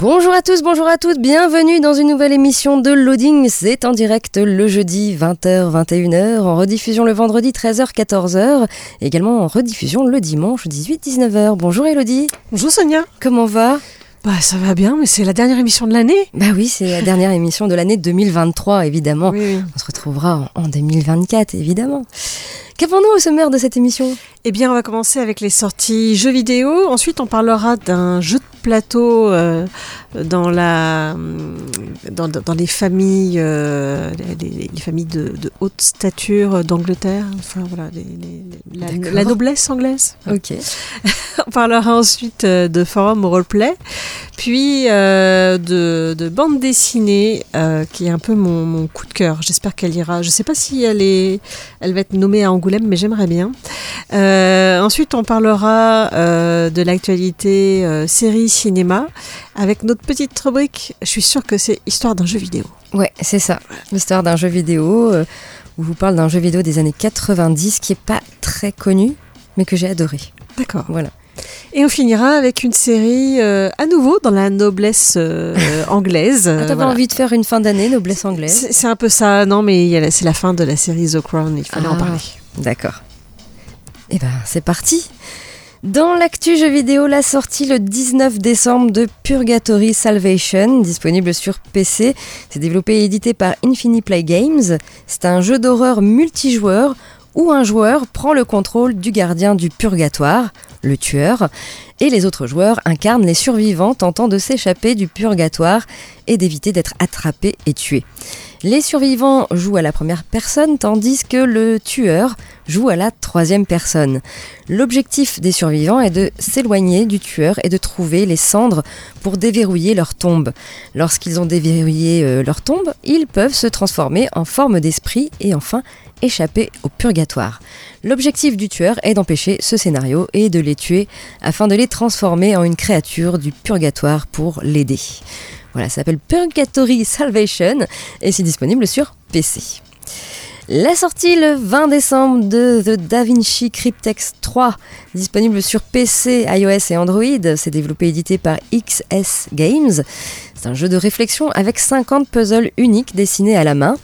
Bonjour à tous, bonjour à toutes, bienvenue dans une nouvelle émission de Loading. C'est en direct le jeudi 20h, 21h, en rediffusion le vendredi 13h, 14h, également en rediffusion le dimanche 18, 19h. Bonjour Elodie. Bonjour Sonia. Comment va? Bah ça va bien, mais c'est la dernière émission de l'année. Bah oui, c'est la dernière émission de l'année 2023, évidemment. Oui, oui. On se retrouvera en 2024, évidemment. Qu'avons-nous au sommaire de cette émission? Eh bien, on va commencer avec les sorties jeux vidéo. Ensuite, on parlera d'un jeu de plateau euh, dans, la, dans, dans les familles, euh, les, les, familles de, de haute stature d'Angleterre. Enfin, voilà, les, la, la, noblesse anglaise. Ok. on parlera ensuite euh, de forum roleplay, puis euh, de, de, bande dessinée, euh, qui est un peu mon, mon coup de cœur. J'espère qu'elle ira. Je ne sais pas si elle, est, elle va être nommée à Angoulême, mais j'aimerais bien. Euh, ensuite, on parlera euh, de l'actualité euh, série cinéma avec notre petite rubrique. Je suis sûre que c'est histoire d'un jeu vidéo. Ouais, c'est ça. L'histoire d'un jeu vidéo euh, où je vous parle d'un jeu vidéo des années 90 qui est pas très connu, mais que j'ai adoré. D'accord. Voilà. Et on finira avec une série euh, à nouveau dans la noblesse euh, anglaise. Ah, T'avais voilà. envie de faire une fin d'année noblesse anglaise C'est un peu ça, non mais c'est la fin de la série The Crown, il fallait ah, en parler. D'accord. Eh ben, c'est parti dans l'actu jeu vidéo, la sortie le 19 décembre de Purgatory Salvation, disponible sur PC. C'est développé et édité par Infinity Play Games. C'est un jeu d'horreur multijoueur où un joueur prend le contrôle du gardien du purgatoire, le tueur, et les autres joueurs incarnent les survivants tentant de s'échapper du purgatoire et d'éviter d'être attrapés et tués. Les survivants jouent à la première personne tandis que le tueur joue à la troisième personne. L'objectif des survivants est de s'éloigner du tueur et de trouver les cendres pour déverrouiller leur tombe. Lorsqu'ils ont déverrouillé euh, leur tombe, ils peuvent se transformer en forme d'esprit et enfin échapper au purgatoire. L'objectif du tueur est d'empêcher ce scénario et de les tuer afin de les transformer en une créature du purgatoire pour l'aider. Voilà, ça s'appelle Purgatory Salvation et c'est disponible sur PC. La sortie le 20 décembre de The Da Vinci Cryptex 3, disponible sur PC, iOS et Android. C'est développé et édité par XS Games. C'est un jeu de réflexion avec 50 puzzles uniques dessinés à la main.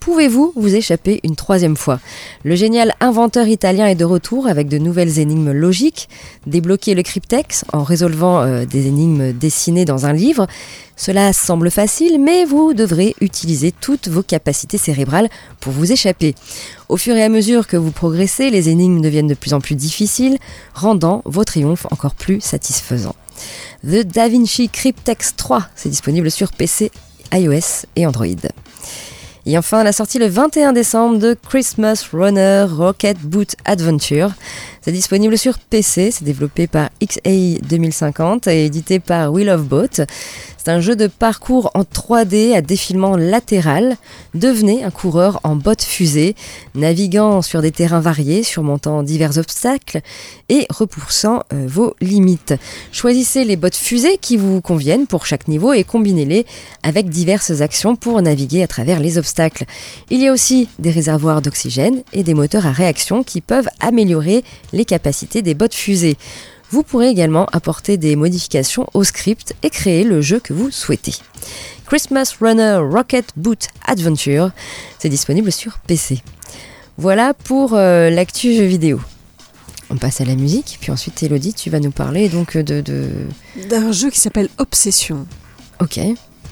Pouvez-vous vous échapper une troisième fois? Le génial inventeur italien est de retour avec de nouvelles énigmes logiques. Débloquer le cryptex en résolvant euh, des énigmes dessinées dans un livre. Cela semble facile, mais vous devrez utiliser toutes vos capacités cérébrales pour vous échapper. Au fur et à mesure que vous progressez, les énigmes deviennent de plus en plus difficiles, rendant vos triomphes encore plus satisfaisants. The Da Vinci Cryptex 3, c'est disponible sur PC, iOS et Android. Et enfin, la sortie le 21 décembre de Christmas Runner Rocket Boot Adventure. C'est disponible sur PC, c'est développé par XA 2050 et édité par Wheel of Boat. C'est un jeu de parcours en 3D à défilement latéral. Devenez un coureur en botte fusée, naviguant sur des terrains variés, surmontant divers obstacles et repoussant euh, vos limites. Choisissez les bottes fusées qui vous conviennent pour chaque niveau et combinez-les avec diverses actions pour naviguer à travers les obstacles. Il y a aussi des réservoirs d'oxygène et des moteurs à réaction qui peuvent améliorer les capacités des bottes fusées. Vous pourrez également apporter des modifications au script et créer le jeu que vous souhaitez. Christmas Runner Rocket Boot Adventure, c'est disponible sur PC. Voilà pour euh, l'actu jeu vidéo. On passe à la musique, puis ensuite Elodie, tu vas nous parler donc de... D'un de... jeu qui s'appelle Obsession. Ok.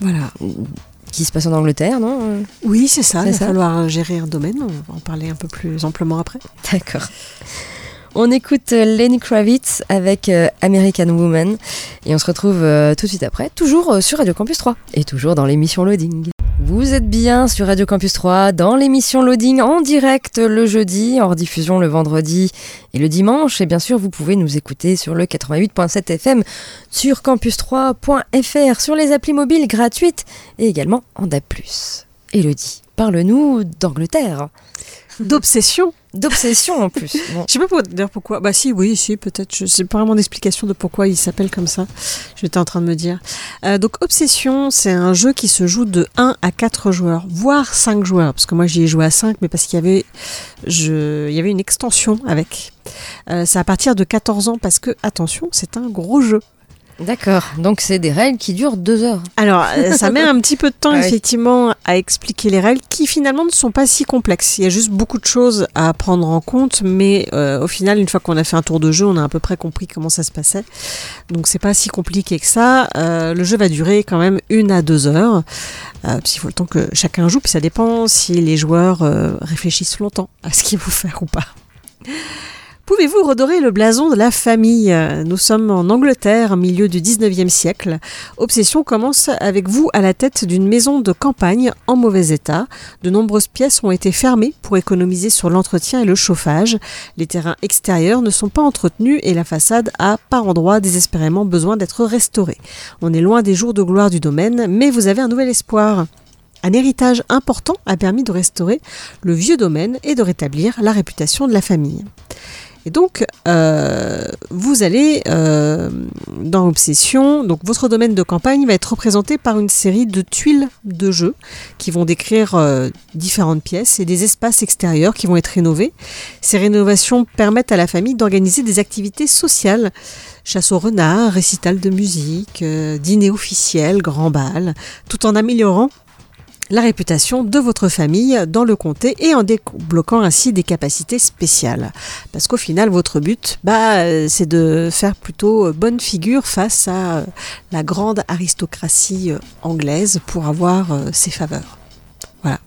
Voilà. Qui se passe en Angleterre, non Oui, c'est ça. Il va ça? falloir gérer un domaine. On va en parler un peu plus amplement après. D'accord. On écoute Lenny Kravitz avec euh, American Woman et on se retrouve euh, tout de suite après, toujours euh, sur Radio Campus 3 et toujours dans l'émission Loading. Vous êtes bien sur Radio Campus 3 dans l'émission Loading en direct le jeudi, en rediffusion le vendredi et le dimanche. Et bien sûr, vous pouvez nous écouter sur le 88.7 FM sur campus3.fr, sur les applis mobiles gratuites et également en DAB+. Elodie, parle-nous d'Angleterre. D'obsession D'obsession en plus. Bon. Je sais pas pour, dire pourquoi. Bah si, oui, si, peut-être. Je sais pas vraiment d'explication de pourquoi il s'appelle comme ça. J'étais en train de me dire. Euh, donc Obsession, c'est un jeu qui se joue de 1 à 4 joueurs, voire 5 joueurs. Parce que moi j'y ai joué à 5, mais parce qu'il y avait, je, il y avait une extension avec. Euh, c'est à partir de 14 ans parce que, attention, c'est un gros jeu. D'accord, donc c'est des règles qui durent deux heures. Alors, euh, ça met un petit peu de temps, ah effectivement, à expliquer les règles qui finalement ne sont pas si complexes. Il y a juste beaucoup de choses à prendre en compte, mais euh, au final, une fois qu'on a fait un tour de jeu, on a à peu près compris comment ça se passait. Donc, c'est pas si compliqué que ça. Euh, le jeu va durer quand même une à deux heures. Euh, il faut le temps que chacun joue, puis ça dépend si les joueurs réfléchissent longtemps à ce qu'ils vont faire ou pas. Pouvez-vous redorer le blason de la famille? Nous sommes en Angleterre, milieu du 19e siècle. Obsession commence avec vous à la tête d'une maison de campagne en mauvais état. De nombreuses pièces ont été fermées pour économiser sur l'entretien et le chauffage. Les terrains extérieurs ne sont pas entretenus et la façade a par endroits désespérément besoin d'être restaurée. On est loin des jours de gloire du domaine, mais vous avez un nouvel espoir. Un héritage important a permis de restaurer le vieux domaine et de rétablir la réputation de la famille. Et donc, euh, vous allez euh, dans Obsession, donc votre domaine de campagne va être représenté par une série de tuiles de jeu qui vont décrire euh, différentes pièces et des espaces extérieurs qui vont être rénovés. Ces rénovations permettent à la famille d'organiser des activités sociales chasse au renard, récital de musique, dîner officiel, grand bal, tout en améliorant la réputation de votre famille dans le comté et en débloquant ainsi des capacités spéciales. Parce qu'au final, votre but, bah, c'est de faire plutôt bonne figure face à la grande aristocratie anglaise pour avoir ses faveurs. Voilà.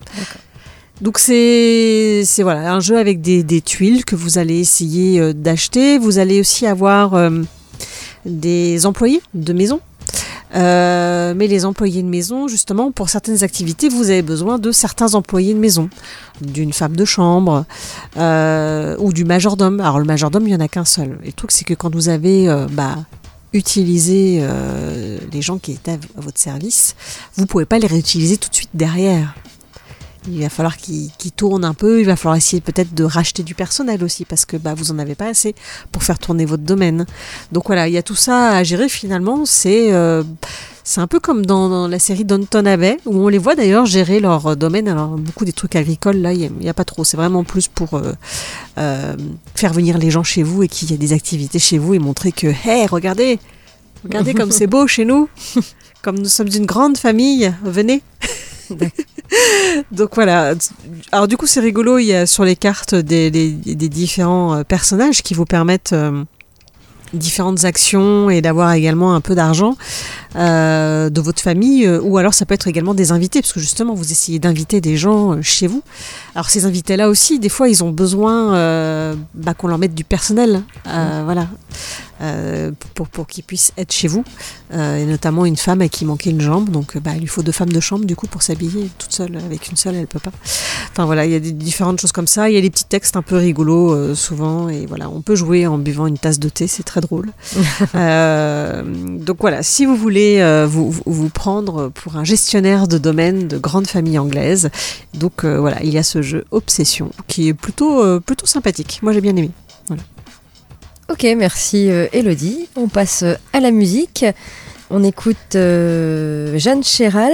Donc c'est voilà un jeu avec des, des, tuiles que vous allez essayer d'acheter. Vous allez aussi avoir des employés de maison euh, mais les employés de maison, justement, pour certaines activités, vous avez besoin de certains employés de maison, d'une femme de chambre euh, ou du majordome. Alors le majordome, il n'y en a qu'un seul. Et le truc, c'est que quand vous avez euh, bah, utilisé les gens qui étaient à votre service, vous ne pouvez pas les réutiliser tout de suite derrière. Il va falloir qu'ils tournent un peu, il va falloir essayer peut-être de racheter du personnel aussi parce que bah, vous en avez pas assez pour faire tourner votre domaine. Donc voilà, il y a tout ça à gérer finalement. C'est euh, c'est un peu comme dans, la série Downton Abbey où on les voit d'ailleurs gérer leur domaine. Alors beaucoup des trucs agricoles là, il n'y a, pas trop. C'est vraiment plus pour euh, euh, faire venir les gens chez vous et qu'il y ait des activités chez vous et montrer que, hé, regardez, regardez comme c'est beau chez nous, comme nous sommes une grande famille, venez. Donc voilà. Alors du coup, c'est rigolo. Il y a sur les cartes des, différents euh, personnages qui vous permettent euh, différentes actions et d'avoir également un peu d'argent euh, de votre famille ou alors ça peut être également des invités parce que justement vous essayez d'inviter des gens chez vous alors ces invités là aussi des fois ils ont besoin bah, qu'on leur mette du personnel voilà euh, pour, pour qu'ils puissent être chez vous. Euh, et notamment une femme à qui manquait une jambe, donc bah, il lui faut deux femmes de chambre du coup pour s'habiller. Toute seule, avec une seule, elle peut pas. Enfin voilà, il y a des, différentes choses comme ça. Il y a des petits textes un peu rigolos euh, souvent, et voilà, on peut jouer en buvant une tasse de thé, c'est très drôle. donc voilà, si vous voulez vous, vous, prendre pour un gestionnaire de domaine de grande famille anglaise, donc voilà, il y a ce jeu Obsession qui est plutôt, plutôt sympathique. Moi j'ai bien aimé. Voilà. Ok, merci euh, Elodie. On passe euh, à la musique. On écoute euh, Jeanne Chéral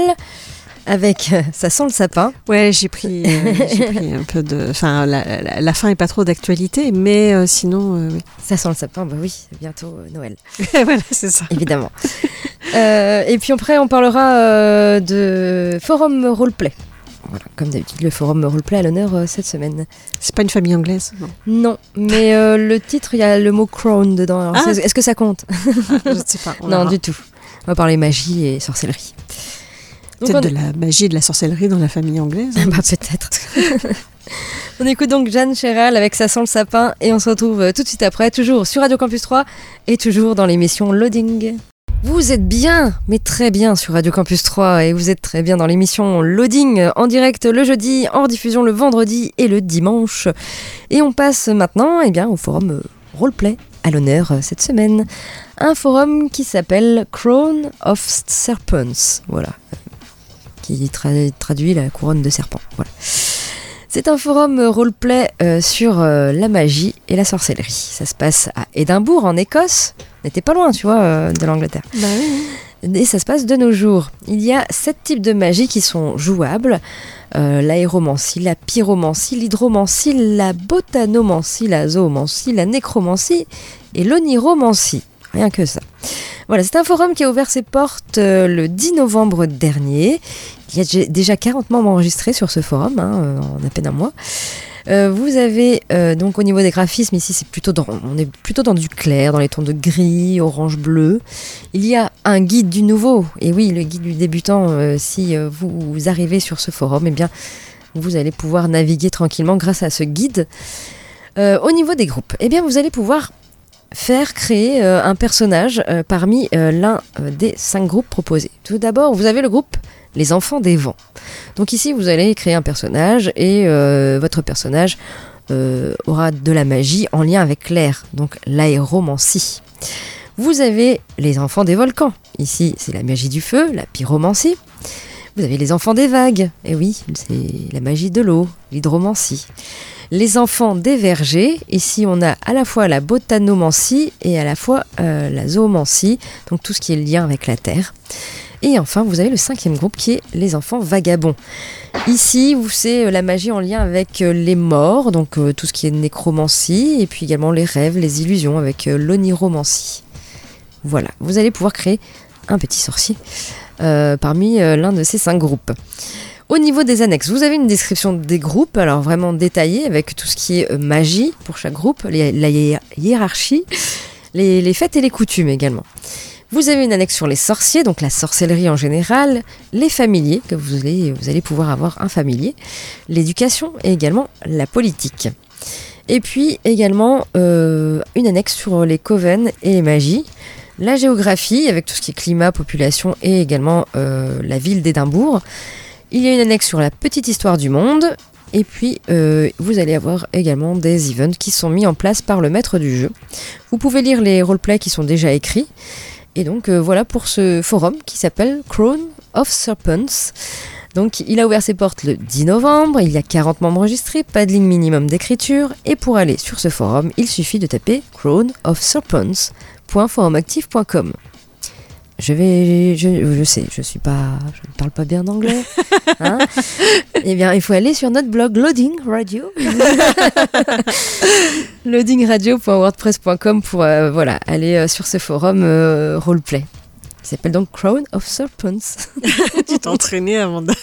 avec Ça sent le sapin. Ouais, j'ai pris, un peu de. Enfin, la, fin est pas trop d'actualité, mais sinon, oui. Ça sent le sapin, bah oui, bientôt Noël. voilà, c'est ça. Évidemment. et puis après, on parlera de Forum Roleplay. Voilà, comme d'habitude, le forum roleplay à l'honneur euh, cette semaine. C'est pas une famille anglaise Non, non mais euh, le titre, il y a le mot crown dedans. Ah. Est-ce que ça compte? Ah, Je ne sais pas. non, du tout. On va parler magie et sorcellerie. Peut-être de la magie et de la sorcellerie dans la famille anglaise hein. bah, Peut-être. on écoute donc Jeanne Chéral avec Ça sent le sapin et on se retrouve euh, tout de suite après, toujours sur Radio Campus 3 et toujours dans l'émission Loading. Vous êtes bien, mais très bien sur Radio Campus 3 et vous êtes très bien dans l'émission Loading en direct le jeudi, en diffusion le vendredi et le dimanche. Et on passe maintenant eh bien, au forum euh, Roleplay à l'honneur euh, cette semaine. Un forum qui s'appelle Crown of Serpents. Voilà. Qui tra- traduit la couronne de serpent. Voilà. C'est un forum roleplay euh, sur euh, la magie et la sorcellerie. Ça se passe à Édimbourg, en Écosse. On n'était pas loin, tu vois, euh, de l'Angleterre. Bah Et ça se passe de nos jours. Il y a sept types de magie qui sont jouables. Euh, l'aéromancie, la pyromancie, l'hydromancie, la botanomancie, la zoomancie, la nécromancie et l'oniromancie. Rien que ça. Voilà, c'est un forum qui a ouvert ses portes le 10 novembre dernier. Il y a dé- déjà 40 membres enregistrés sur ce forum, hein, euh, en à peine un mois. Euh, vous avez euh, donc au niveau des graphismes ici c'est plutôt dans, on est plutôt dans du clair, dans les tons de gris, orange, bleu. Il y a un guide du nouveau et oui le guide du débutant. si vous arrivez sur ce forum, eh bien vous allez pouvoir naviguer tranquillement grâce à ce guide. Au niveau des groupes, eh bien vous allez pouvoir faire créer un personnage parmi l'un des cinq groupes proposés. Tout d'abord, vous avez le groupe Les Enfants des Vents. Donc ici, vous allez créer un personnage et euh, votre personnage euh, aura de la magie en lien avec l'air, donc l'aéromancie. Vous avez les enfants des volcans. Ici, c'est la magie du feu, la pyromancie. Vous avez les enfants des vagues. Et oui, c'est la magie de l'eau, l'hydromancie. Les enfants des vergers. Ici, on a à la fois la botanomancie et à la fois euh, la zoomancie, donc tout ce qui est lien avec la terre. Et enfin, vous avez le cinquième groupe qui est les enfants vagabonds. Ici, vous c'est euh, la magie en lien avec euh, les morts, donc euh, tout ce qui est nécromancie, et puis également les rêves, les illusions avec l'oniromancie. Voilà, vous allez pouvoir créer un petit sorcier parmi l'un de ces cinq groupes. Au niveau des annexes, vous avez une description des groupes, alors vraiment détaillée avec tout ce qui est magie pour chaque groupe, la hiér- hiérarchie, les fêtes et les coutumes également. Vous avez une annexe sur les sorciers, donc la sorcellerie en général, les familiers, que vous allez, pouvoir avoir un familier, l'éducation et également la politique. Et puis également euh, une annexe sur les coven et les magies, la géographie avec tout ce qui est climat, population et également euh, la ville d'Édimbourg. Il y a une annexe sur la petite histoire du monde. Et puis, euh, vous allez avoir également des events qui sont mis en place par le maître du jeu. Vous pouvez lire les roleplays qui sont déjà écrits. Et donc, euh, voilà pour ce forum qui s'appelle Crown of Serpents. Donc, il a ouvert ses portes le 10 novembre. Il y a 40 membres enregistrés, pas de ligne minimum d'écriture. Et pour aller sur ce forum, il suffit de taper Crown of Serpents.forumactif.com. Je vais, je, je sais, je suis pas, je ne parle pas bien d'anglais. Hein eh bien, il faut aller sur notre blog Loading Radio, loadingradio.wordpress.com pour euh, voilà aller euh, sur ce forum euh, roleplay. Il s'appelle donc Crown of Serpents. tu t'es entraîné avant de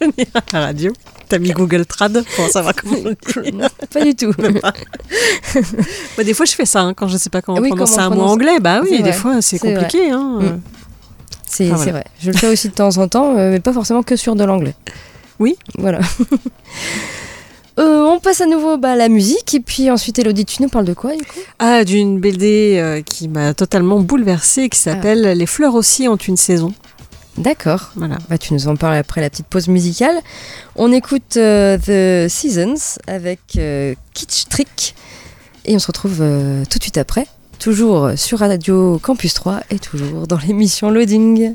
venir à la radio. T'as mis Google Trad pour savoir comment on le dit. pas du tout. Pas. Bah, des fois, je fais ça hein, quand je sais pas comment Oui, prononcer un mot anglais. Bah oui, des vrai. fois, c'est compliqué. Hein. Mm. C'est Ah, voilà. vrai. Je le fais aussi de temps en temps, euh, mais pas forcément que sur de l'anglais. Oui. Voilà. Euh, on passe à nouveau bah, à la musique et puis ensuite Elodie, tu nous parles de quoi du coup? Ah, d'une BD euh, qui m'a totalement bouleversée, qui s'appelle Les fleurs aussi ont une saison. D'accord. Voilà. Bah, tu nous en parles après la petite pause musicale. On écoute euh, The Seasons avec euh, Kitsch Trick et on se retrouve euh, tout de suite après, toujours sur Radio Campus 3 et toujours dans l'émission Loading.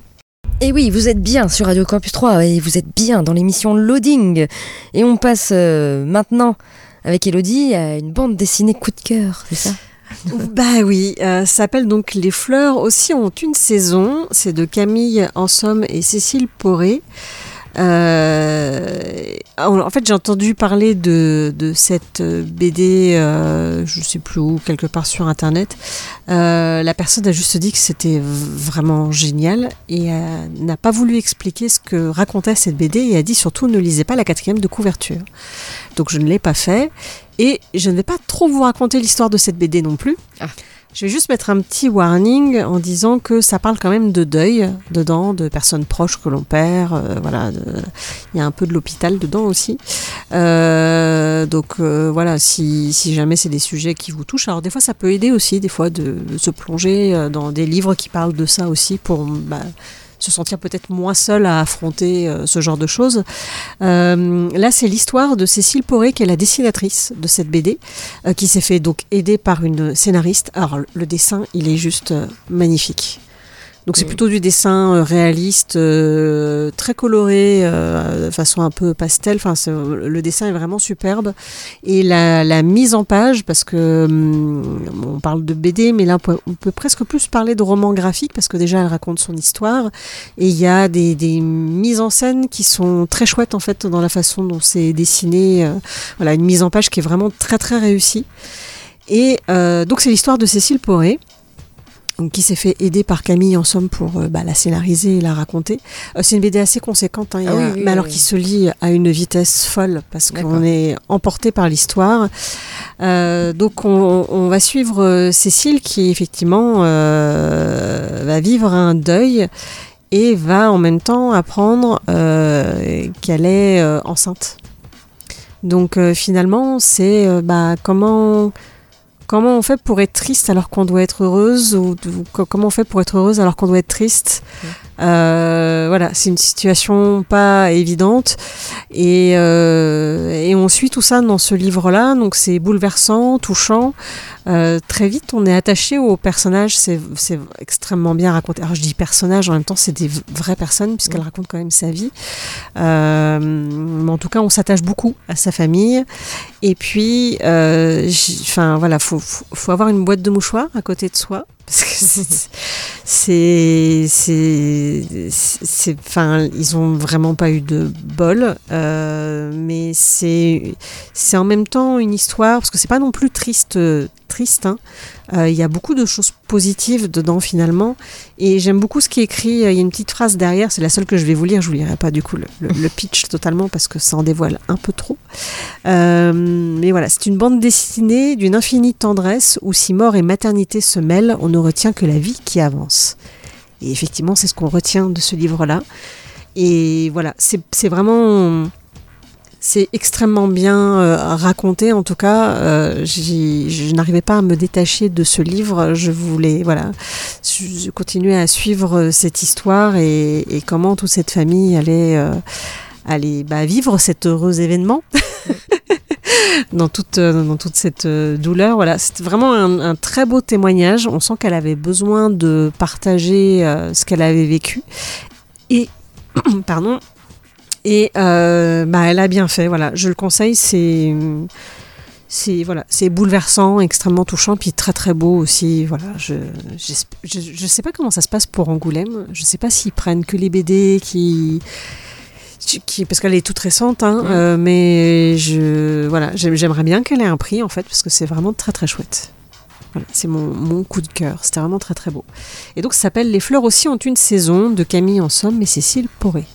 Et oui, vous êtes bien sur Radio Campus 3 et vous êtes bien dans l'émission Loading. Et on passe euh, maintenant avec Elodie à une bande dessinée coup de cœur, c'est ça? Bah oui, euh, ça s'appelle donc Les fleurs aussi ont une saison. C'est de Camille Ansomme et Cécile Poré. Euh, en fait, j'ai entendu parler de, de cette BD, euh, je sais plus où, quelque part sur Internet. La personne a juste dit que c'était vraiment génial et n'a pas voulu expliquer ce que racontait cette BD et a dit surtout ne lisez pas la quatrième de couverture. Donc je ne l'ai pas fait et je ne vais pas trop vous raconter l'histoire de cette BD non plus. Ah. Je vais juste mettre un petit warning en disant que ça parle quand même de deuil dedans, de personnes proches que l'on perd. euh, voilà, il y a un peu de l'hôpital dedans aussi. Euh, donc euh, voilà, si, si jamais c'est des sujets qui vous touchent, alors des fois ça peut aider aussi, des fois de, se plonger dans des livres qui parlent de ça aussi pour bah, se sentir peut-être moins seul à affronter euh, ce genre de choses. Euh, là, c'est l'histoire de Cécile Poré, qui est la dessinatrice de cette BD, euh, qui s'est fait donc aider par une scénariste. Alors, le dessin, il est juste magnifique. Donc c'est Mm. plutôt du dessin euh, réaliste, euh, très coloré, euh, de façon un peu pastel. Enfin, c'est- le dessin est vraiment superbe. Et la, la mise en page, parce que hum, on parle de BD, mais là on peut, on peut presque plus parler de roman graphique, parce que déjà elle raconte son histoire. Et il y a des, des mises en scène qui sont très chouettes en fait dans la façon dont c'est dessiné. euh, voilà, une mise en page qui est vraiment très très réussie. Et euh, donc c'est l'histoire de Cécile Poré. Donc, qui s'est fait aider par Camille en somme pour euh, bah, la scénariser et la raconter. Euh, c'est une BD assez conséquente, hein, a- Ah oui, oui, mais alors qui se lit à une vitesse folle parce qu'on est emporté par l'histoire. Euh, donc on, on va suivre Cécile qui effectivement va vivre un deuil et va en même temps apprendre qu'elle est enceinte. Donc finalement, c'est bah, comment comment on fait pour être triste alors qu'on doit être heureuse ou, ou co- comment on fait pour être heureuse alors qu'on doit être triste? Euh, voilà, c'est une situation pas évidente et, euh, et on suit tout ça dans ce livre-là. Donc c'est bouleversant, touchant. Euh, très vite, on est attaché aux personnages. C'est extrêmement bien raconté. Alors je dis personnages, en même temps, c'est des vraies personnes puisqu'elle raconte quand même sa vie. Euh, mais en tout cas, on s'attache beaucoup à sa famille. Et puis, euh, enfin voilà, faut, faut, faut avoir une boîte de mouchoirs à côté de soi parce que c'est- c'est, enfin, ils ont vraiment pas eu de bol, euh, mais c'est, c'est en même temps une histoire parce que c'est pas non plus triste, triste. hein. Euh, Il y a beaucoup de choses positives dedans finalement, et j'aime beaucoup ce qui est écrit. Il y a une petite phrase derrière, c'est la seule que je vais vous lire. Je vous lirai pas du coup le, pitch totalement parce que ça en dévoile un peu trop. Euh, mais voilà, c'est une bande dessinée d'une infinie tendresse où si mort et maternité se mêlent, on ne retient que la vie qui avance. Et effectivement, c'est ce qu'on retient de ce livre-là. Et voilà, c'est vraiment. C'est extrêmement bien euh, raconté, en tout cas. euh, je n'arrivais pas à me détacher de ce livre. Je voulais, voilà, continuais à suivre euh, cette histoire et, comment toute cette famille allait, bah, vivre cet heureux événement. dans toute, dans toute cette douleur. Voilà, c'était vraiment un, un très beau témoignage. On sent qu'elle avait besoin de partager ce qu'elle avait vécu. Et, pardon, et euh, bah, elle a bien fait. Voilà, je le conseille. C'est c'est voilà, c'est bouleversant, extrêmement touchant, puis très très beau aussi. Voilà, je je, je sais pas comment ça se passe pour Angoulême. Je sais pas s'ils prennent que les BD qui qui, parce qu'elle est toute récente, hein, Ouais. euh, mais je, voilà, j'aime- j'aimerais bien qu'elle ait un prix en fait, parce que c'est vraiment très très chouette. Voilà, c'est mon, mon coup de cœur, c'était vraiment très très beau. Et donc ça s'appelle Les fleurs aussi ont une saison de Camille en somme et Cécile Poré.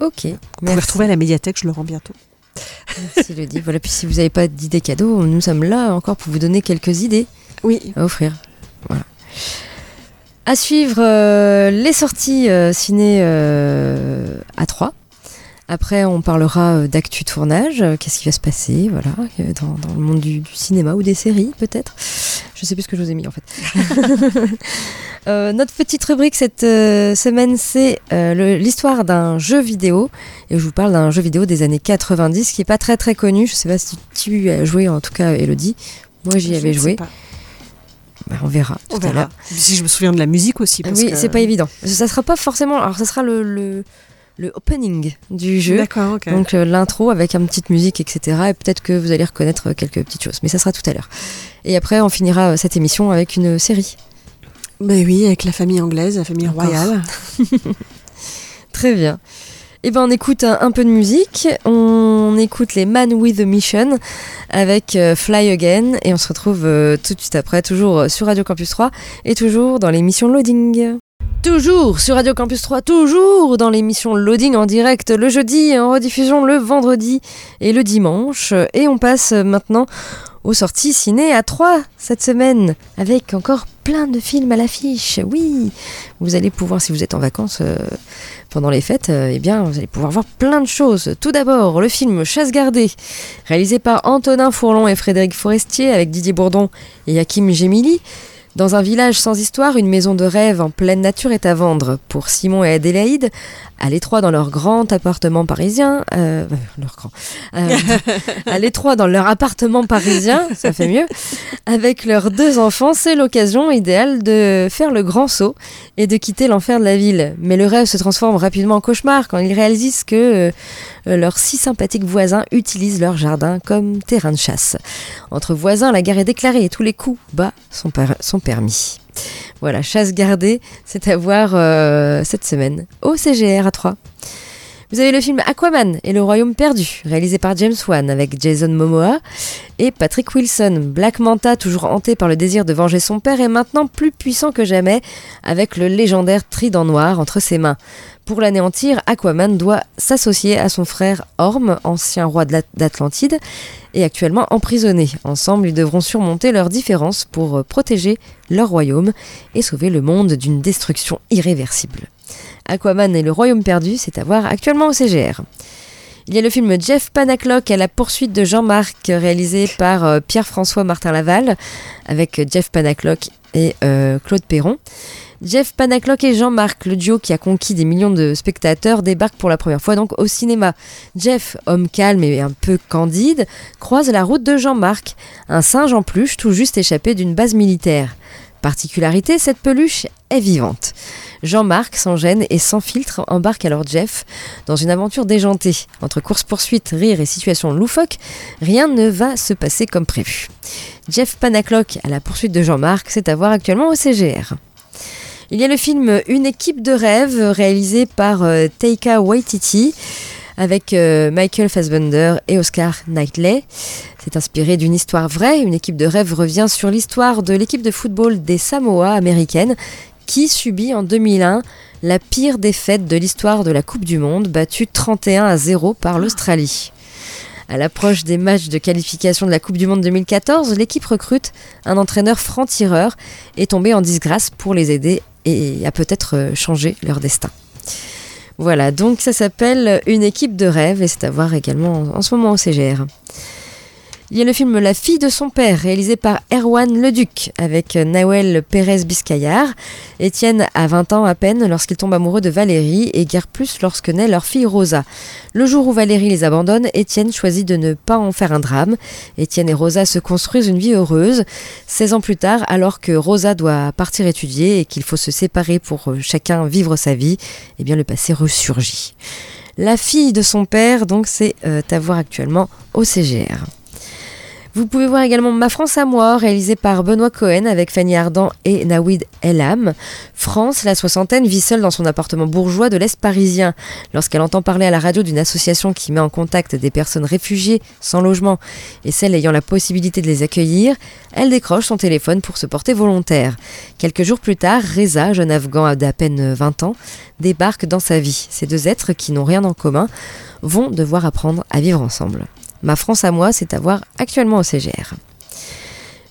Ok. Vous pouvez retrouver à la médiathèque, je le rends bientôt. Merci Lydie. Voilà, puis si vous n'avez pas d'idées cadeaux, nous sommes là encore pour vous donner quelques idées Oui, à offrir. Voilà. À suivre euh, les sorties euh, ciné euh, à 3. Après, on parlera euh, d'actu tournage, euh, qu'est-ce qui va se passer, voilà, euh, dans, dans le monde du, du cinéma ou des séries, peut-être. Je sais plus ce que je vous ai mis en fait. Euh, notre petite rubrique cette euh, semaine, c'est euh, l'histoire d'un jeu vidéo. Et je vous parle d'un jeu vidéo des années 90 qui est pas très très connu. Je sais pas si tu as joué, en tout cas, Elodie. Moi, j'y avais ne joué. Bah, on verra. On tout verra. Si je me souviens de la musique aussi. Parce oui, que- c'est pas évident. Ça sera pas forcément. Alors, ça sera le, le, le opening du jeu. D'accord, ok. Donc euh, l'intro avec une petite musique, etc. Et peut-être que vous allez reconnaître quelques petites choses. Mais ça sera tout à l'heure. Et après, on finira euh, cette émission avec une série. Ben oui, avec la famille anglaise, la famille Encore. royale. Très bien. Eh ben, on écoute un, un peu de musique. On écoute les Man with a Mission avec euh, Fly Again. Et on se retrouve euh, tout de suite après, toujours euh, sur Radio Campus 3 et toujours dans l'émission Loading. Toujours sur Radio Campus 3, toujours dans l'émission Loading en direct le jeudi et en rediffusion le vendredi et le dimanche. Et on passe maintenant aux sorties ciné à 3 cette semaine, avec encore plein de films à l'affiche. Oui, vous allez pouvoir, si vous êtes en vacances euh, pendant les fêtes, euh, eh bien, vous allez pouvoir voir plein de choses. Tout d'abord, le film Chasse gardée, réalisé par Antonin Fourlon et Frédéric Forestier, avec Didier Bourdon et Hakim Gemili. Dans un village sans histoire, une maison de rêve en pleine nature est à vendre pour Simon et Adélaïde, à l'étroit dans leur grand appartement parisien, euh, leur grand, euh, à l'étroit dans leur appartement parisien, ça fait mieux, avec leurs deux enfants, c'est l'occasion idéale de faire le grand saut et de quitter l'enfer de la ville. Mais le rêve se transforme rapidement en cauchemar quand ils réalisent que euh, leurs six sympathiques voisins utilisent leur jardin comme terrain de chasse. Entre voisins, la guerre est déclarée et tous les coups bas sont, sont permis. Voilà, chasse gardée, c'est à voir euh, cette semaine au CGR à 3. Vous avez le film Aquaman et le Royaume perdu, réalisé par James Wan avec Jason Momoa et Patrick Wilson. Black Manta, toujours hanté par le désir de venger son père, est maintenant plus puissant que jamais avec le légendaire trident noir entre ses mains. Pour l'anéantir, Aquaman doit s'associer à son frère Orm, ancien roi d'Atlantide, et actuellement emprisonné. Ensemble, ils devront surmonter leurs différences pour protéger leur royaume et sauver le monde d'une destruction irréversible. Aquaman et le royaume perdu, c'est à voir actuellement au CGR. Il y a le film Jeff Panaclock à la poursuite de Jean-Marc, réalisé par euh, Pierre-François Martin Laval, avec Jeff Panaclock et euh, Claude Perron. Jeff Panaclock et Jean-Marc, le duo qui a conquis des millions de spectateurs, débarquent pour la première fois donc au cinéma. Jeff, homme calme et un peu candide, croise la route de Jean-Marc, un singe en peluche tout juste échappé d'une base militaire. Particularité, cette peluche est vivante. Jean-Marc, sans gêne et sans filtre, embarque alors Jeff dans une aventure déjantée. Entre course-poursuite, rire et situation loufoque, rien ne va se passer comme prévu. Jeff Panaclock à la poursuite de Jean-Marc, c'est à voir actuellement au CGR. Il y a le film Une équipe de rêve réalisé par euh, Taika Waititi avec euh, Michael Fassbender et Oscar Knightley. C'est inspiré d'une histoire vraie. Une équipe de rêve revient sur l'histoire de l'équipe de football des Samoa américaines qui subit en 2001 la pire défaite de l'histoire de la Coupe du Monde, battue 31 à 0 par l'Australie. À l'approche des matchs de qualification de la Coupe du Monde 2014, l'équipe recrute un entraîneur franc-tireur et tombé en disgrâce pour les aider et à peut-être euh, changer leur destin. Voilà, donc ça s'appelle Une équipe de rêve et c'est à voir également en ce moment au CGR. Il y a le film La fille de son père, réalisé par Erwan Leduc, avec Nawel Pérez Biscayar. Étienne a 20 ans à peine lorsqu'il tombe amoureux de Valérie et guère plus lorsque naît leur fille Rosa. Le jour où Valérie les abandonne, Étienne choisit de ne pas en faire un drame. Étienne et Rosa se construisent une vie heureuse. 16 ans plus tard, alors que Rosa doit partir étudier et qu'il faut se séparer pour chacun vivre sa vie, eh bien le passé ressurgit. La fille de son père, donc, c'est euh, à voir actuellement au CGR. Vous pouvez voir également Ma France à moi, réalisé par Benoît Cohen avec Fanny Ardant et Nawid Elam. France, la soixantaine, vit seule dans son appartement bourgeois de l'Est parisien. Lorsqu'elle entend parler à la radio d'une association qui met en contact des personnes réfugiées sans logement et celles ayant la possibilité de les accueillir, elle décroche son téléphone pour se porter volontaire. Quelques jours plus tard, Reza, jeune afghan d'à peine 20 ans, débarque dans sa vie. Ces deux êtres qui n'ont rien en commun vont devoir apprendre à vivre ensemble. Ma France à moi, c'est à voir actuellement au CGR.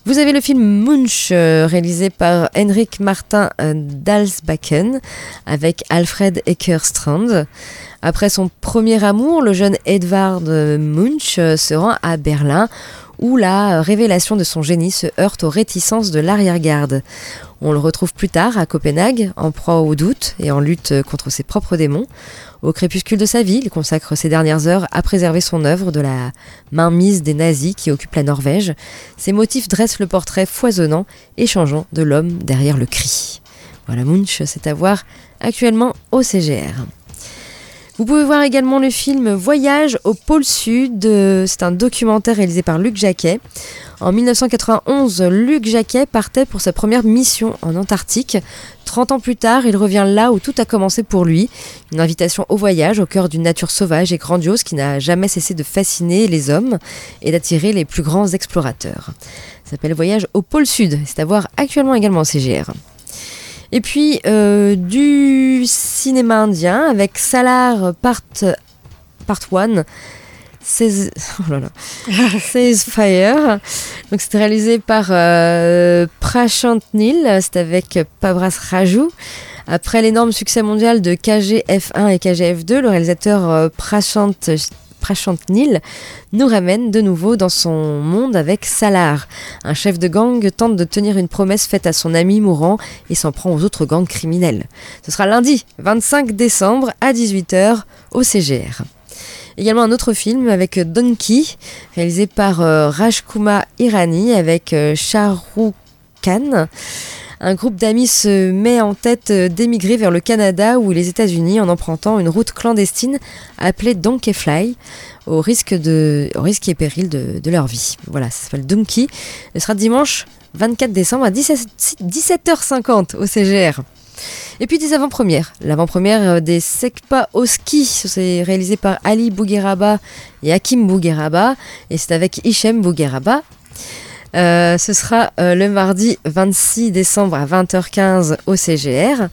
Vous avez le film Munch, euh, réalisé par Henrik Martin euh, Dalsbacken, avec Alfred Eckerstrand. Après son premier amour, le jeune Edvard Munch euh, se rend à Berlin, où la révélation de son génie se heurte aux réticences de l'arrière-garde. On le retrouve plus tard à Copenhague, en proie au doute et en lutte contre ses propres démons. Au crépuscule de sa vie, il consacre ses dernières heures à préserver son œuvre de la mainmise des nazis qui occupent la Norvège. Ses motifs dressent le portrait foisonnant et changeant de l'homme derrière le cri. Voilà, Munch, c'est à voir actuellement au CGR. Vous pouvez voir également le film Voyage au pôle Sud. C'est un documentaire réalisé par Luc Jacquet. En 1991, Luc Jacquet partait pour sa première mission en Antarctique. 30 ans plus tard, il revient là où tout a commencé pour lui. Une invitation au voyage au cœur d'une nature sauvage et grandiose qui n'a jamais cessé de fasciner les hommes et d'attirer les plus grands explorateurs. Ça s'appelle Voyage au pôle Sud. C'est à voir actuellement également au CGR. Et puis euh, du cinéma indien avec Salar Part, Part 1. Says, oh là là. Says Fire. Donc c'était réalisé par euh, Prashant Nil, c'est avec Pabras Raju. Après l'énorme succès mondial de KGF1 et KGF2, le réalisateur euh, Prashant, Prashant Nil nous ramène de nouveau dans son monde avec Salar. Un chef de gang tente de tenir une promesse faite à son ami mourant et s'en prend aux autres gangs criminels. Ce sera lundi 25 décembre à 18h au CGR. Également un autre film avec Donkey, réalisé par euh, Rajkumar Irani avec euh, Shah Rukh Khan. Un groupe d'amis se met en tête euh, d'émigrer vers le Canada ou les États-Unis en empruntant une route clandestine appelée Donkey Fly au risque, de, au risque et péril de, leur vie. Voilà, ça s'appelle Donkey. Ce sera dimanche 24 décembre à 17, 17h50 au CGR. Et puis des avant-premières. L'avant-première des Sekpa au ski, c'est réalisé par Ali Bougueraba et Hakim Bougueraba, et c'est avec Hichem Bougueraba. Euh, ce sera euh, le mardi 26 décembre à 20h15 au CGR.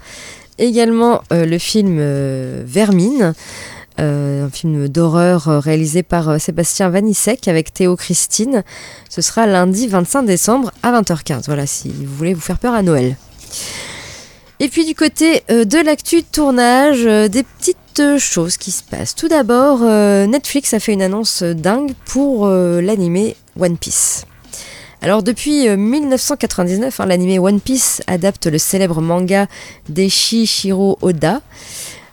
Également euh, le film Vermine, un film d'horreur réalisé par Sébastien Vanissek avec Théo Christine. Ce sera lundi 25 décembre à 20h15. Voilà, si vous voulez vous faire peur à Noël. Et puis du côté de l'actu tournage, des petites choses qui se passent. Tout d'abord, Netflix a fait une annonce dingue pour l'animé One Piece. Alors depuis euh, 1999, hein, l'animé One Piece adapte le célèbre manga d'Eiichiro Oda.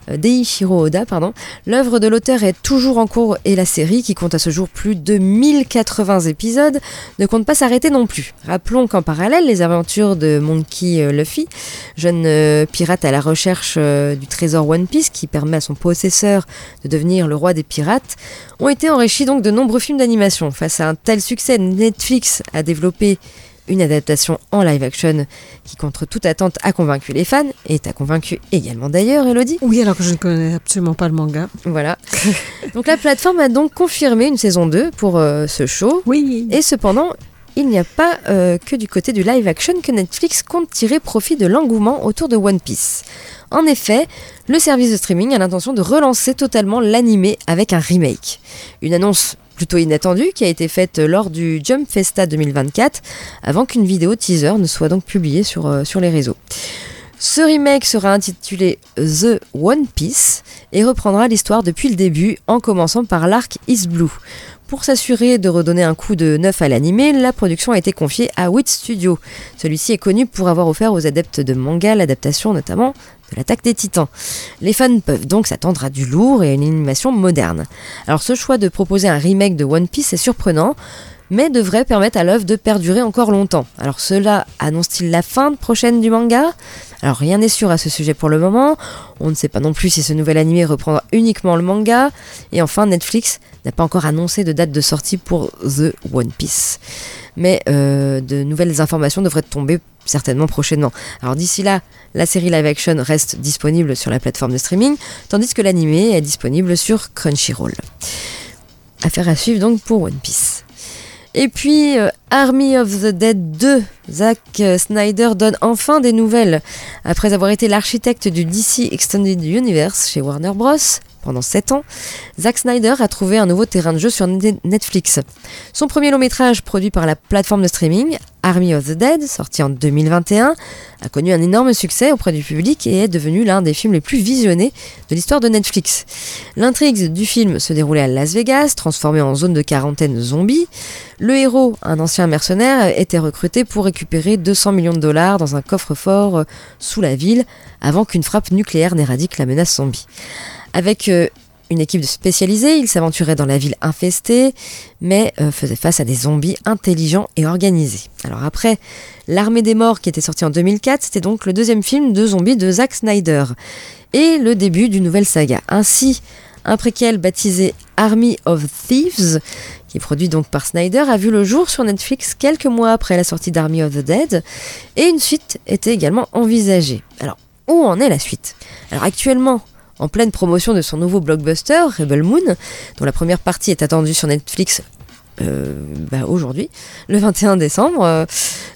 Euh, Deiichiro Oda, pardon. L'œuvre de l'auteur est toujours en cours et la série, qui compte à ce jour plus de 1080 épisodes, ne compte pas s'arrêter non plus. Rappelons qu'en parallèle, les aventures de Monkey euh, Luffy, jeune euh, pirate à la recherche du trésor One Piece qui permet à son possesseur de devenir le roi des pirates, ont été enrichis donc de nombreux films d'animation. Face à un tel succès, Netflix a développé une adaptation en live action qui, contre toute attente, a convaincu les fans et t'a convaincu également d'ailleurs, Elodie. Oui, alors que je ne connais absolument pas le manga. Voilà. donc la plateforme a donc confirmé une saison 2 pour euh, ce show. Oui. Et cependant, il n'y a pas euh, que du côté du live action que Netflix compte tirer profit de l'engouement autour de One Piece. En effet, le service de streaming a l'intention de relancer totalement l'animé avec un remake. Une annonce plutôt inattendue qui a été faite lors du Jump Festa 2024 avant qu'une vidéo teaser ne soit donc publiée sur, euh, sur les réseaux. Ce remake sera intitulé The One Piece et reprendra l'histoire depuis le début en commençant par l'arc East Blue. Pour s'assurer de redonner un coup de neuf à l'animé, la production a été confiée à Wit Studio. Celui-ci est connu pour avoir offert aux adeptes de manga l'adaptation notamment de l'attaque des titans. Les fans peuvent donc s'attendre à du lourd et à une animation moderne. Alors ce choix de proposer un remake de One Piece est surprenant, mais devrait permettre à l'œuvre de perdurer encore longtemps. Alors cela annonce-t-il la fin prochaine du manga? Alors rien n'est sûr à ce sujet pour le moment, on ne sait pas non plus si ce nouvel animé reprendra uniquement le manga, et enfin Netflix n'a pas encore annoncé de date de sortie pour The One Piece. Mais euh, de nouvelles informations devraient tomber certainement prochainement. Alors d'ici là, la série live action reste disponible sur la plateforme de streaming, tandis que l'animé est disponible sur Crunchyroll. Affaire à suivre donc pour One Piece. Et puis, euh, Army of the Dead 2, Zack Snyder donne enfin des nouvelles. Après avoir été l'architecte du DC Extended Universe chez Warner Bros. Pendant 7 ans, Zack Snyder a trouvé un nouveau terrain de jeu sur Netflix. Son premier long métrage, produit par la plateforme de streaming, Army of the Dead, sorti en 2021, a connu un énorme succès auprès du public et est devenu l'un des films les plus visionnés de l'histoire de Netflix. L'intrigue du film se déroulait à Las Vegas, transformé en zone de quarantaine zombie. Le héros, un ancien mercenaire, était recruté pour récupérer 200 millions de dollars dans un coffre-fort euh, sous la ville avant qu'une frappe nucléaire n'éradique la menace zombie. Avec euh, une équipe spécialisée, il s'aventurait dans la ville infestée, mais euh, faisait face à des zombies intelligents et organisés. Alors après L'Armée des Morts, qui était sorti en 2004, c'était donc le deuxième film de zombies de Zack Snyder, et le début d'une nouvelle saga. Ainsi, un préquel baptisé Army of Thieves, qui est produit donc par Snyder, a vu le jour sur Netflix quelques mois après la sortie d'Army of the Dead, et une suite était également envisagée. Alors, où en est la suite? Alors actuellement, en pleine promotion de son nouveau blockbuster, Rebel Moon, dont la première partie est attendue sur Netflix euh, bah, aujourd'hui, le 21 décembre, euh,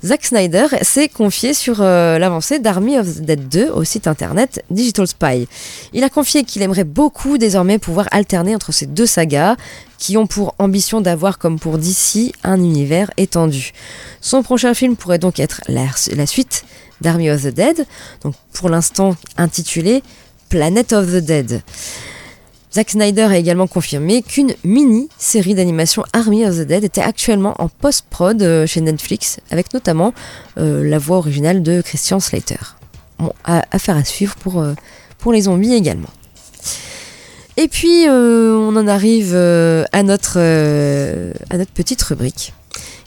Zack Snyder s'est confié sur euh, l'avancée d'Army of the Dead 2 au site internet Digital Spy. Il a confié qu'il aimerait beaucoup désormais pouvoir alterner entre ces deux sagas qui ont pour ambition d'avoir comme pour DC un univers étendu. Son prochain film pourrait donc être la, suite d'Army of the Dead, donc pour l'instant intitulé Planet of the Dead. Zack Snyder a également confirmé qu'une mini-série d'animation Army of the Dead était actuellement en post-prod euh, chez Netflix, avec notamment euh, la voix originale de Christian Slater. Bon, affaire à suivre pour, euh, pour les zombies également. Et puis, on en arrive à notre petite rubrique,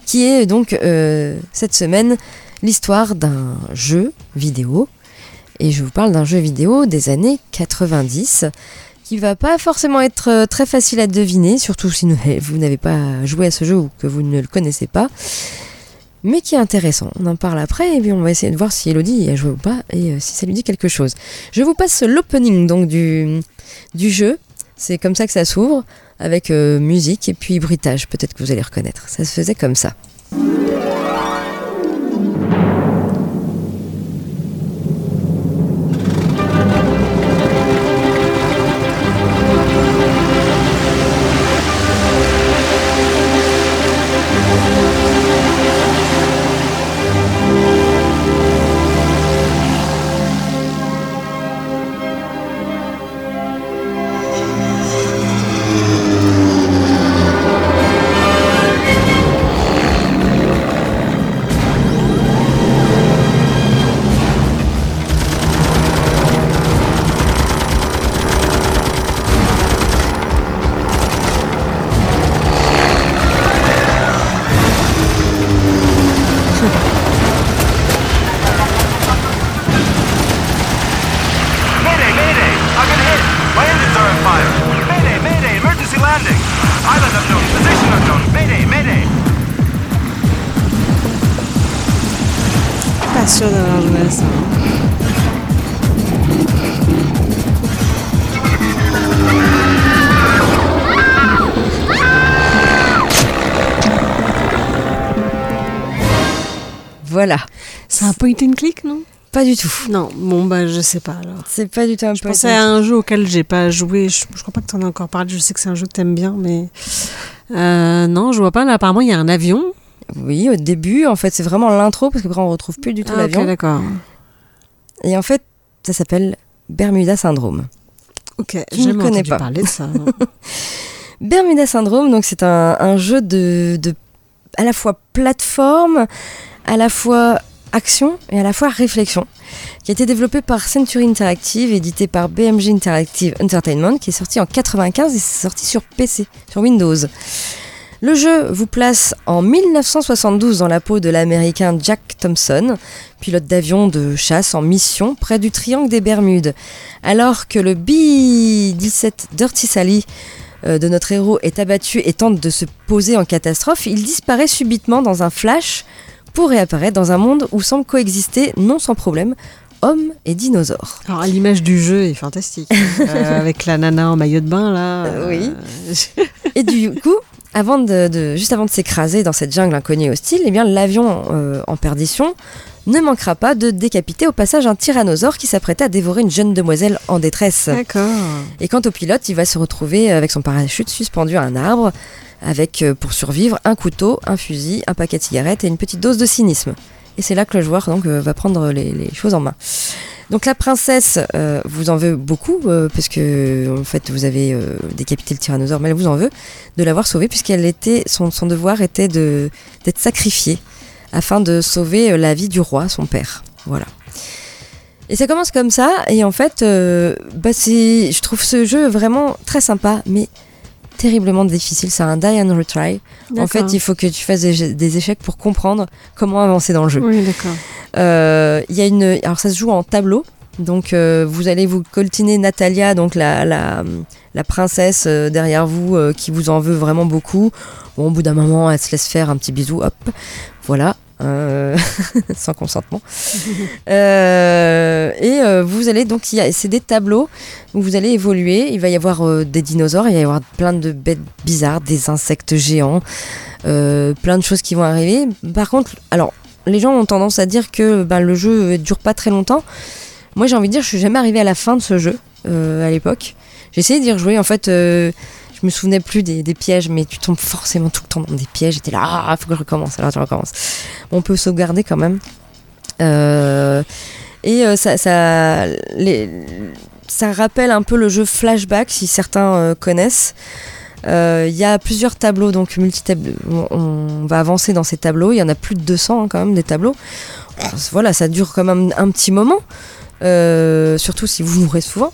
qui est donc cette semaine l'histoire d'un jeu vidéo. Et je vous parle d'un jeu vidéo des années 90 qui va pas forcément être euh, très facile à deviner, surtout si vous n'avez pas joué à ce jeu ou que vous ne le connaissez pas, mais qui est intéressant. On en parle après et puis on va essayer de voir si Elodie a joué ou pas et euh, si ça lui dit quelque chose. Je vous passe l'opening donc du, du jeu. C'est comme ça que ça s'ouvre, avec euh, musique et puis bruitage. Peut-être que vous allez reconnaître. Ça se faisait comme ça. Non? Pas du tout. Non, bon bah je sais pas alors. C'est pas du tout un Je pensais à un jeu auquel j'ai pas joué. Je, je crois pas que tu en as encore parlé. Je sais que c'est un jeu que t'aimes bien, mais euh, non, je vois pas. Là, apparemment, il y a un avion. Oui, au début, en fait, c'est vraiment l'intro parce que après on retrouve plus du tout Ah, ok, l'avion. d'accord. Et en fait, ça s'appelle Bermuda Syndrome. Ok, Je ne connais pas. parler de ça. Bermuda Syndrome, donc c'est un, un jeu de, de à la fois plateforme, à la fois action et à la fois réflexion, qui a été développé par Century Interactive, édité par BMG Interactive Entertainment, qui est sorti en 95 et sorti sur PC, sur Windows. Le jeu vous place en 1972 dans la peau de l'américain Jack Thompson, pilote d'avion de chasse en mission près du triangle des Bermudes. Alors que le B-17 Dirty Sally euh, de notre héros est abattu et tente de se poser en catastrophe, il disparaît subitement dans un flash pour réapparaître dans un monde où semblent coexister, non sans problème, hommes et dinosaures. Alors, l'image du jeu est fantastique. Euh, avec la nana en maillot de bain, là. Euh, oui. euh, Et du coup, avant de, de- juste avant de s'écraser dans cette jungle inconnue et hostile, eh bien l'avion euh, en perdition ne manquera pas de décapiter au passage un tyrannosaure qui s'apprêtait à dévorer une jeune demoiselle en détresse. D'accord. Et quant au pilote, il va se retrouver avec son parachute suspendu à un arbre, avec euh, pour survivre un couteau, un fusil, un paquet de cigarettes et une petite dose de cynisme. Et c'est là que le joueur donc euh, va prendre les, choses en main. Donc la princesse euh, vous en veut beaucoup euh, parce que en fait vous avez décapité le tyrannosaure, mais elle vous en veut de l'avoir sauvé puisqu'elle était son, devoir était de d'être sacrifiée afin de sauver la vie du roi, son père. Voilà. Et ça commence comme ça, et en fait, bah je trouve ce jeu vraiment très sympa, mais terriblement difficile. C'est un die and retry. En fait, il faut que tu fasses des, des échecs pour comprendre comment avancer dans le jeu. Oui, d'accord. Euh, Il y a une, alors ça se joue en tableau. Donc euh, vous allez vous coltiner Natalia, donc la, la, la princesse euh, derrière vous euh, qui vous en veut vraiment beaucoup. Bon, au bout d'un moment, elle se laisse faire un petit bisou, hop, voilà. Euh, sans consentement. Euh, et euh, vous allez donc, c'est des tableaux où vous allez évoluer. Il va y avoir des dinosaures, il va y avoir plein de bêtes bizarres, des insectes géants, plein de choses qui vont arriver. Par contre, alors, les gens ont tendance à dire que ben, le jeu euh, dure pas très longtemps. Moi, j'ai envie de dire, je suis jamais arrivée à la fin de ce jeu à l'époque. J'ai essayé d'y rejouer. En fait, je me souvenais plus des, pièges, mais tu tombes forcément tout le temps dans des pièges. J'étais là, ah, faut que je recommence. Alors tu recommences. On peut sauvegarder quand même. Euh, et euh, ça, rappelle un peu le jeu Flashback, si certains euh, connaissent. Il y a plusieurs tableaux, donc multi on, va avancer dans ces tableaux. Il y en a plus de 200 hein, quand même, des tableaux. Voilà, ça dure quand même un petit moment. Surtout si vous mourrez souvent.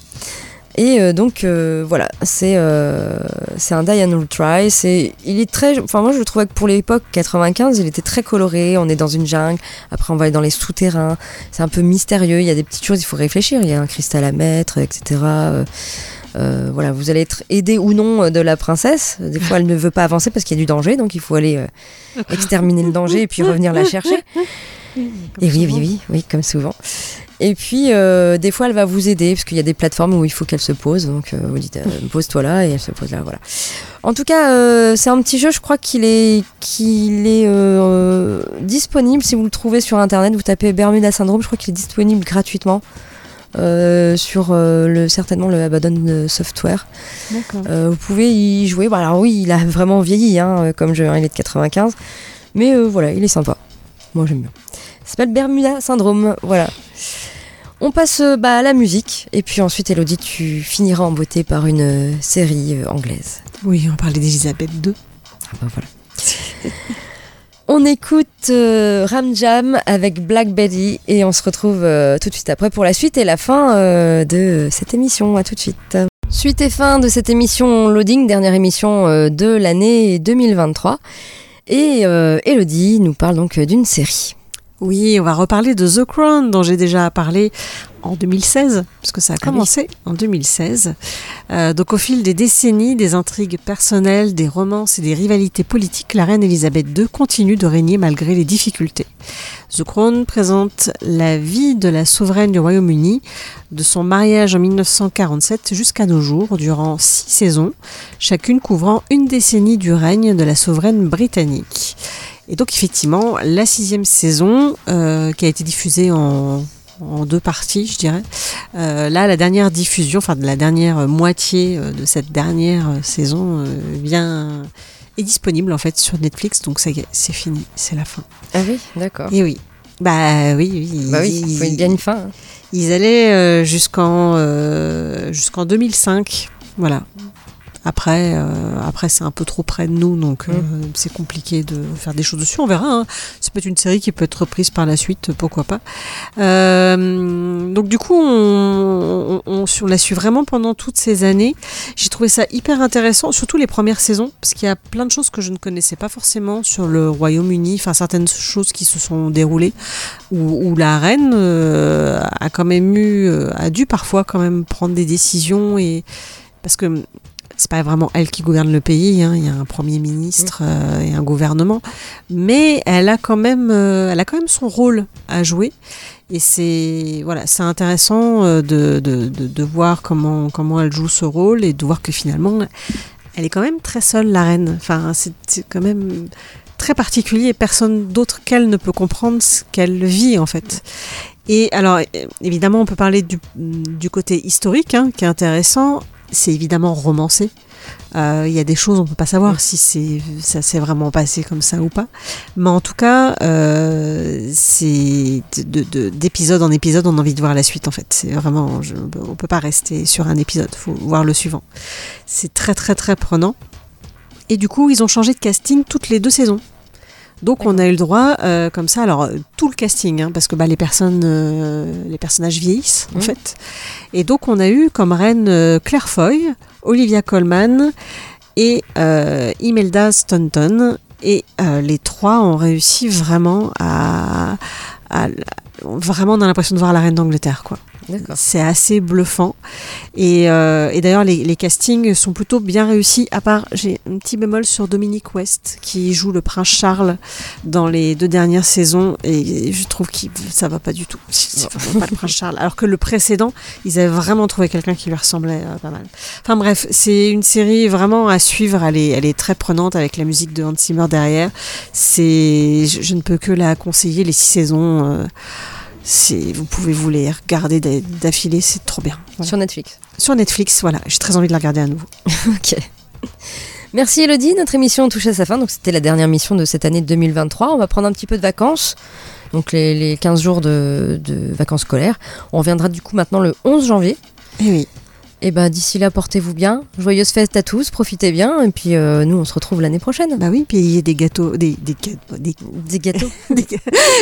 Et euh, donc euh, voilà, c'est euh, c'est un Die and Retry. C'est il est très, enfin moi je le trouvais que pour l'époque 95, il était très coloré. On est dans une jungle. Après on va aller dans les souterrains. C'est un peu mystérieux. Il y a des petites choses, il faut réfléchir. Il y a un cristal à mettre, etc. Voilà, vous allez être aidé ou non de la princesse. Des fois, elle ne veut pas avancer parce qu'il y a du danger, donc il faut aller exterminer le danger et puis revenir la chercher. Et oui, oui, oui, oui, comme souvent. Et puis, euh, des fois, elle va vous aider, parce qu'il y a des plateformes où il faut qu'elle se pose. Donc, euh, vous dites, euh, pose-toi là, et elle se pose là, voilà. En tout cas, c'est un petit jeu, je crois qu'il est, qu'il est disponible. Si vous le trouvez sur Internet, vous tapez Bermuda Syndrome, je crois qu'il est disponible gratuitement. euh, sur euh, le, certainement le Abaddon Software. D'accord. Euh, vous pouvez y jouer. Bon, alors oui, il a vraiment vieilli hein, comme jeu, hein, il est de 95. Mais voilà, il est sympa. Moi j'aime bien. Ça s'appelle Bermuda Syndrome. Voilà. On passe euh, bah, à la musique. Et puis ensuite, Elodie, tu finiras en beauté par une euh, série euh, anglaise. Oui, on parlait d'Elisabeth II. Ah bah voilà. On écoute euh, Ram Jam avec Black Betty et on se retrouve euh, tout de suite après pour la suite et la fin euh, de cette émission. À tout de suite. Suite et fin de cette émission Loading, dernière émission de l'année 2023. Et Elodie nous parle donc d'une série. Oui, on va reparler de The Crown, dont j'ai déjà parlé en 2016, parce que ça a Ah oui. commencé en 2016. Euh, donc au fil des décennies, des intrigues personnelles, des romances et des rivalités politiques, la reine Elisabeth II continue de régner malgré les difficultés. The Crown présente la vie de la souveraine du Royaume-Uni, de son mariage en 1947 jusqu'à nos jours, durant six saisons, chacune couvrant une décennie du règne de la souveraine britannique. Et donc effectivement, la sixième saison, euh, qui a été diffusée en, en deux parties, je dirais. Euh, là, la dernière diffusion, enfin de la dernière moitié euh, de cette dernière saison, vient est disponible en fait sur Netflix. Donc ça y est, c'est fini, c'est la fin. Ah oui, d'accord. Et oui. Bah oui, oui. Bah oui, il faut une- bien une fin. hein. Ils allaient jusqu'en euh, jusqu'en 2005, voilà. Après, euh, après c'est un peu trop près de nous, donc euh, c'est compliqué de faire des choses dessus. On verra. hein. Ça peut être une série qui peut être reprise par la suite, pourquoi pas. Euh, donc du coup, on, on, on- on l'a su vraiment pendant toutes ces années. J'ai trouvé ça hyper intéressant, surtout les premières saisons, parce qu'il y a plein de choses que je ne connaissais pas forcément sur le Royaume-Uni, enfin certaines choses qui se sont déroulées, où, où la reine euh, a quand même eu, a dû parfois quand même prendre des décisions et parce que c'est pas vraiment elle qui gouverne le pays, hein, il y a un premier ministre euh, et un gouvernement, mais elle a quand même, euh, elle a quand même son rôle à jouer. Et c'est voilà, c'est intéressant euh, de, de, de, de voir comment comment elle joue ce rôle et de voir que finalement, elle est quand même très seule la reine. Enfin, c'est quand même très particulier et personne d'autre qu'elle ne peut comprendre ce qu'elle vit en fait. Et alors, évidemment, on peut parler du, du côté historique hein, qui est intéressant. C'est évidemment romancé. Euh, Il y a des choses, on peut pas savoir si ça s'est vraiment passé comme ça ou pas. Mais en tout cas, euh, c'est de- de- d'épisode en épisode, on a envie de voir la suite en fait. C'est vraiment, je- on peut pas rester sur un épisode, faut voir le suivant. C'est très très très prenant. Et du coup, ils ont changé de casting toutes les deux saisons. Donc on a eu le droit, euh, comme ça, alors euh, tout le casting, hein, parce que bah, les personnes, euh, les personnages vieillissent en fait. Et donc on a eu comme reine euh, Claire Foy, Olivia Colman et euh, Imelda Staunton. Et euh, les trois ont réussi vraiment à, à- vraiment on a l'impression de voir la reine d'Angleterre quoi. C'est assez bluffant. Et, euh, et d'ailleurs, les, les castings sont plutôt bien réussis. À part, j'ai un petit bémol sur Dominique West, qui joue le prince Charles dans les deux dernières saisons. Et je trouve que ça va pas du tout. C'est vraiment pas le prince Charles. Alors que le précédent, ils avaient vraiment trouvé quelqu'un qui lui ressemblait euh, pas mal. Enfin bref, c'est une série vraiment à suivre. Elle est, elle est très prenante avec la musique de Hans Zimmer derrière. C'est, je, je ne peux que la conseiller. Les six saisons. euh, c'est, vous pouvez vous les regarder d'a- d'affilée, c'est trop bien. Voilà. Sur Netflix. Sur Netflix, voilà, j'ai très envie de la regarder à nouveau. Ok. Merci Elodie, notre émission touche à sa fin. Donc c'était la dernière mission de cette année 2023. On va prendre un petit peu de vacances. Donc les, les 15 jours de, de vacances scolaires. On reviendra du coup maintenant le 11 janvier. Et oui. Et ben d'ici là, portez-vous bien. Joyeuses fêtes à tous, profitez bien. Et puis euh, nous, on se retrouve l'année prochaine. Bah oui, puis il y a des gâteaux, des, des, des, Des gâteaux des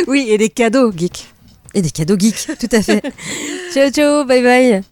oui, et des cadeaux, geek. Et des cadeaux geeks, tout à fait. ciao ciao, bye bye.